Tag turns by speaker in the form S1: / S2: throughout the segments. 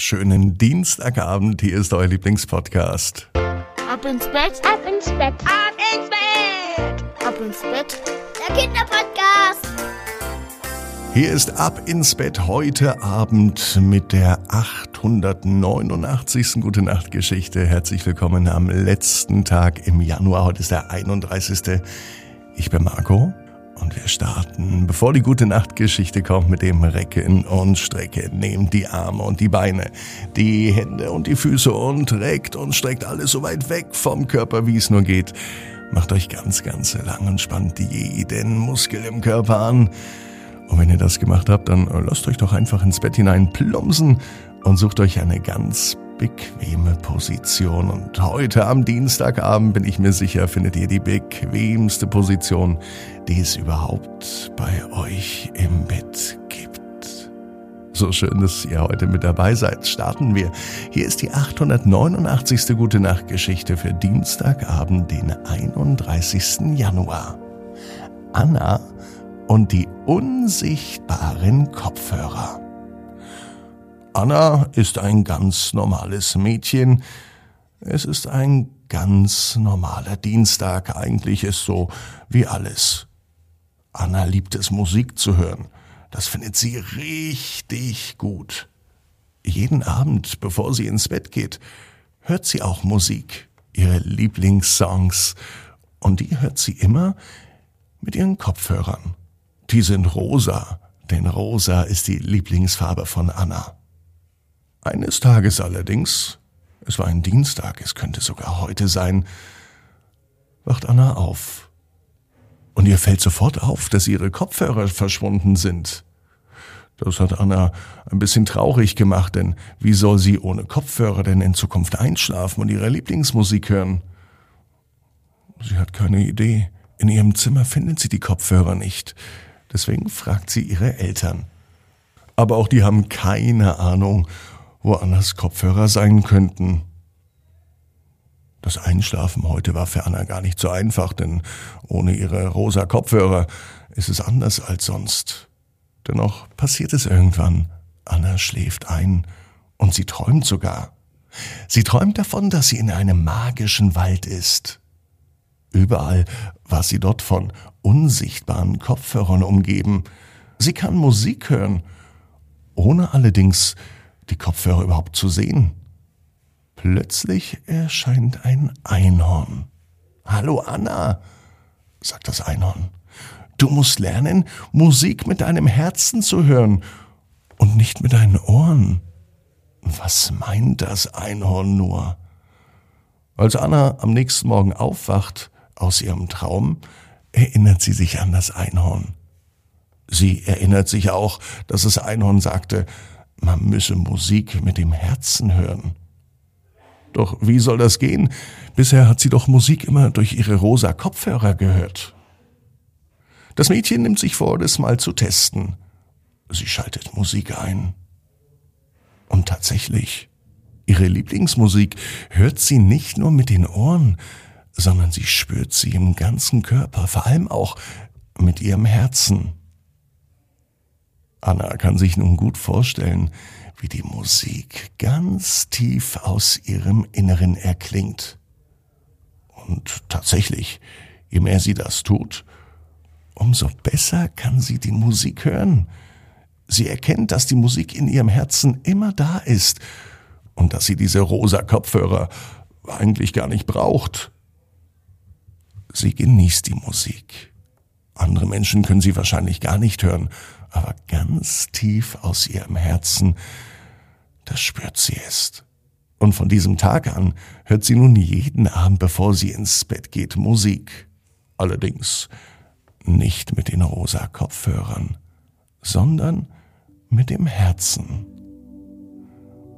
S1: Schönen Dienstagabend, hier ist euer Lieblingspodcast.
S2: Ab ins Bett,
S3: ab ins Bett,
S2: ab ins Bett, ab ins Bett.
S3: Der Kinderpodcast.
S1: Hier ist Ab ins Bett heute Abend mit der 889. Gute Nacht Geschichte. Herzlich willkommen am letzten Tag im Januar. Heute ist der 31. Ich bin Marco und wir starten, bevor die gute Nachtgeschichte kommt, mit dem Recken und Strecken. Nehmt die Arme und die Beine, die Hände und die Füße und reckt und streckt alles so weit weg vom Körper, wie es nur geht. Macht euch ganz, ganz lang und spannt jeden Muskel im Körper an. Und wenn ihr das gemacht habt, dann lasst euch doch einfach ins Bett hinein plumpsen und sucht euch eine ganz bequeme Position. Und heute am Dienstagabend bin ich mir sicher, findet ihr die bequemste Position, die es überhaupt bei euch im Bett gibt. So schön, dass ihr heute mit dabei seid. Starten wir. Hier ist die 889. Gute Nacht Geschichte für Dienstagabend, den 31. Januar. Anna und die unsichtbaren Kopfhörer. Anna ist ein ganz normales Mädchen. Es ist ein ganz normaler Dienstag. Eigentlich ist so wie alles. Anna liebt es, Musik zu hören. Das findet sie richtig gut. Jeden Abend, bevor sie ins Bett geht, hört sie auch Musik, ihre Lieblingssongs. Und die hört sie immer mit ihren Kopfhörern. Die sind rosa, denn rosa ist die Lieblingsfarbe von Anna. Eines Tages allerdings, es war ein Dienstag, es könnte sogar heute sein, wacht Anna auf. Und ihr fällt sofort auf, dass ihre Kopfhörer verschwunden sind. Das hat Anna ein bisschen traurig gemacht, denn wie soll sie ohne Kopfhörer denn in Zukunft einschlafen und ihre Lieblingsmusik hören? Sie hat keine Idee. In ihrem Zimmer findet sie die Kopfhörer nicht. Deswegen fragt sie ihre Eltern. Aber auch die haben keine Ahnung wo Annas Kopfhörer sein könnten. Das Einschlafen heute war für Anna gar nicht so einfach, denn ohne ihre rosa Kopfhörer ist es anders als sonst. Dennoch passiert es irgendwann. Anna schläft ein und sie träumt sogar. Sie träumt davon, dass sie in einem magischen Wald ist. Überall war sie dort von unsichtbaren Kopfhörern umgeben. Sie kann Musik hören, ohne allerdings die Kopfhörer überhaupt zu sehen. Plötzlich erscheint ein Einhorn. Hallo Anna, sagt das Einhorn. Du musst lernen, Musik mit deinem Herzen zu hören und nicht mit deinen Ohren. Was meint das Einhorn nur? Als Anna am nächsten Morgen aufwacht aus ihrem Traum, erinnert sie sich an das Einhorn. Sie erinnert sich auch, dass das Einhorn sagte, man müsse Musik mit dem Herzen hören. Doch wie soll das gehen? Bisher hat sie doch Musik immer durch ihre rosa Kopfhörer gehört. Das Mädchen nimmt sich vor, das mal zu testen. Sie schaltet Musik ein. Und tatsächlich, ihre Lieblingsmusik hört sie nicht nur mit den Ohren, sondern sie spürt sie im ganzen Körper, vor allem auch mit ihrem Herzen. Anna kann sich nun gut vorstellen, wie die Musik ganz tief aus ihrem Inneren erklingt. Und tatsächlich, je mehr sie das tut, umso besser kann sie die Musik hören. Sie erkennt, dass die Musik in ihrem Herzen immer da ist und dass sie diese rosa Kopfhörer eigentlich gar nicht braucht. Sie genießt die Musik. Andere Menschen können sie wahrscheinlich gar nicht hören, aber ganz tief aus ihrem Herzen, da spürt sie es. Und von diesem Tag an hört sie nun jeden Abend, bevor sie ins Bett geht, Musik. Allerdings nicht mit den rosa Kopfhörern, sondern mit dem Herzen.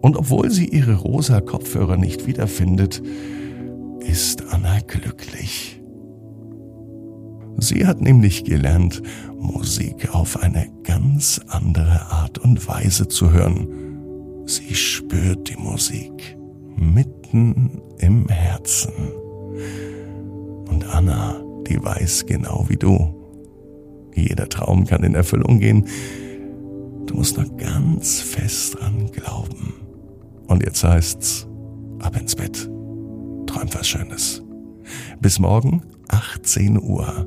S1: Und obwohl sie ihre rosa Kopfhörer nicht wiederfindet, ist Anna glücklich. Sie hat nämlich gelernt, Musik auf eine ganz andere Art und Weise zu hören. Sie spürt die Musik mitten im Herzen. Und Anna, die weiß genau wie du. Jeder Traum kann in Erfüllung gehen. Du musst nur ganz fest dran glauben. Und jetzt heißt's, ab ins Bett. Träumt was Schönes. Bis morgen, 18 Uhr.